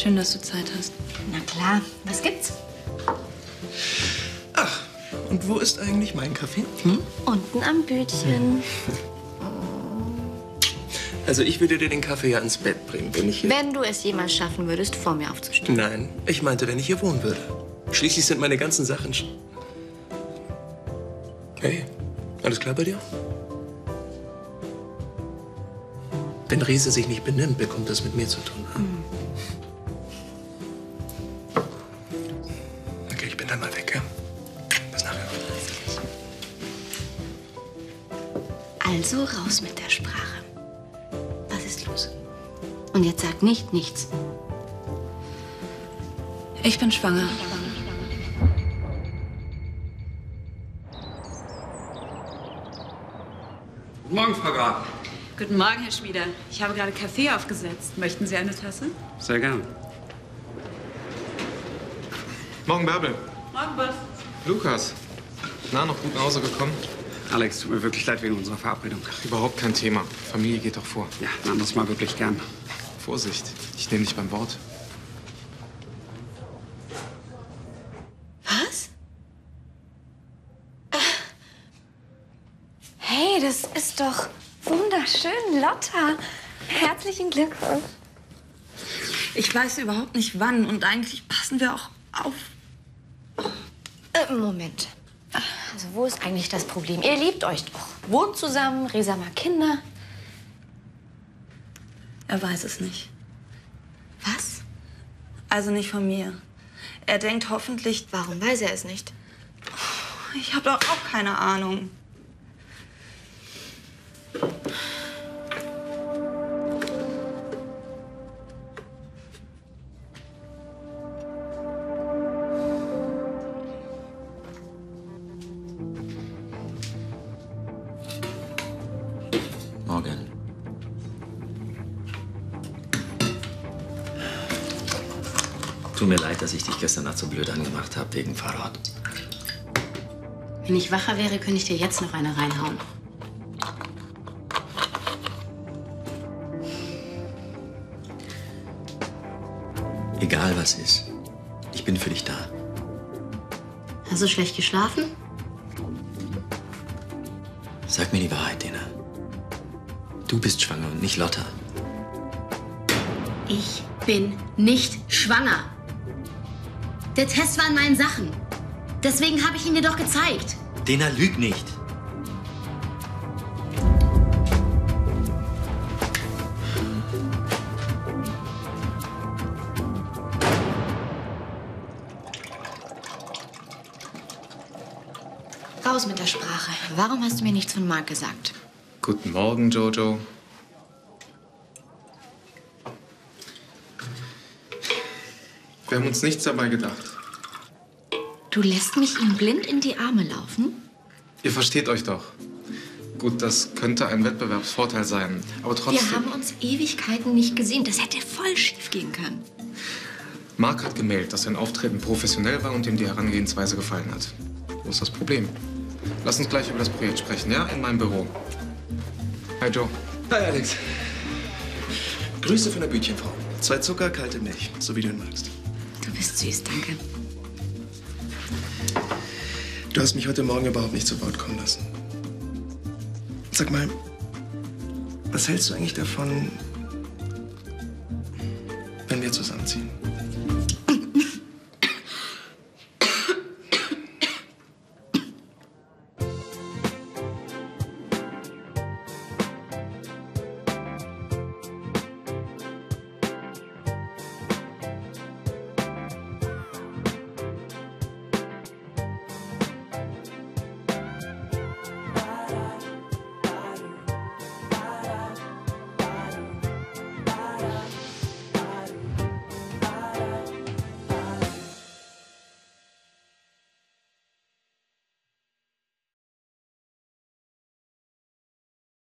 Schön, dass du Zeit hast. Na klar, was gibt's? Ach, und wo ist eigentlich mein Kaffee? Hm? Unten am Bütchen. Also ich würde dir den Kaffee ja ins Bett bringen, wenn ich hier... Wenn du es jemals schaffen würdest, vor mir aufzustehen. Nein, ich meinte, wenn ich hier wohnen würde. Schließlich sind meine ganzen Sachen... sch- Hey, alles klar bei dir? Wenn Riese sich nicht benimmt, bekommt das mit mir zu tun. hm? Also raus mit der Sprache. Was ist los? Und jetzt sag nicht nichts. Ich bin schwanger. Guten Morgen, Frau Graf. Guten Morgen, Herr Schmieder. Ich habe gerade Kaffee aufgesetzt. Möchten Sie eine Tasse? Sehr gern. Morgen, Bärbel. Morgen, Boss. Lukas. Na, noch gut nach Hause gekommen? Alex, tut mir wirklich leid wegen unserer Verabredung. Überhaupt kein Thema. Familie geht doch vor. Ja, ein anderes Mal wirklich gern. Vorsicht, ich nehme dich beim Wort. Was? Äh. Hey, das ist doch wunderschön, Lotta. Herzlichen Glückwunsch. Ich weiß überhaupt nicht wann und eigentlich passen wir auch auf. Äh, Moment. Also, wo ist eigentlich das Problem? Ihr liebt euch doch. Wohnt zusammen, Resa mag Kinder. Er weiß es nicht. Was? Also nicht von mir. Er denkt hoffentlich, Warum weiß er es nicht? ich habe doch auch keine Ahnung. Tut mir leid, dass ich dich gestern Nacht so blöd angemacht habe wegen Fahrrad. Wenn ich wacher wäre, könnte ich dir jetzt noch eine reinhauen. Egal was ist, ich bin für dich da. Hast du schlecht geschlafen? Sag mir die Wahrheit, Dena. Du bist schwanger und nicht Lotta. Ich bin nicht schwanger. Der Test war in meinen Sachen. Deswegen habe ich ihn dir doch gezeigt. Dena, lüg nicht. Raus mit der Sprache. Warum hast du mir nichts von Marc gesagt? Guten Morgen, Jojo. Wir haben uns nichts dabei gedacht. Du lässt mich ihm blind in die Arme laufen? Ihr versteht euch doch. Gut, das könnte ein Wettbewerbsvorteil sein. Aber trotzdem. Wir haben uns Ewigkeiten nicht gesehen. Das hätte voll schief gehen können. Marc hat gemeldet, dass sein Auftreten professionell war und ihm die Herangehensweise gefallen hat. Wo ist das Problem? Lass uns gleich über das Projekt sprechen, ja? In meinem Büro. Hi, Joe. Hi, Alex. Grüße von der Bütchenfrau. Zwei Zucker, kalte Milch, so wie du ihn magst. Du bist süß, danke. Du hast mich heute Morgen überhaupt nicht zu Wort kommen lassen. Sag mal, was hältst du eigentlich davon, wenn wir zusammenziehen?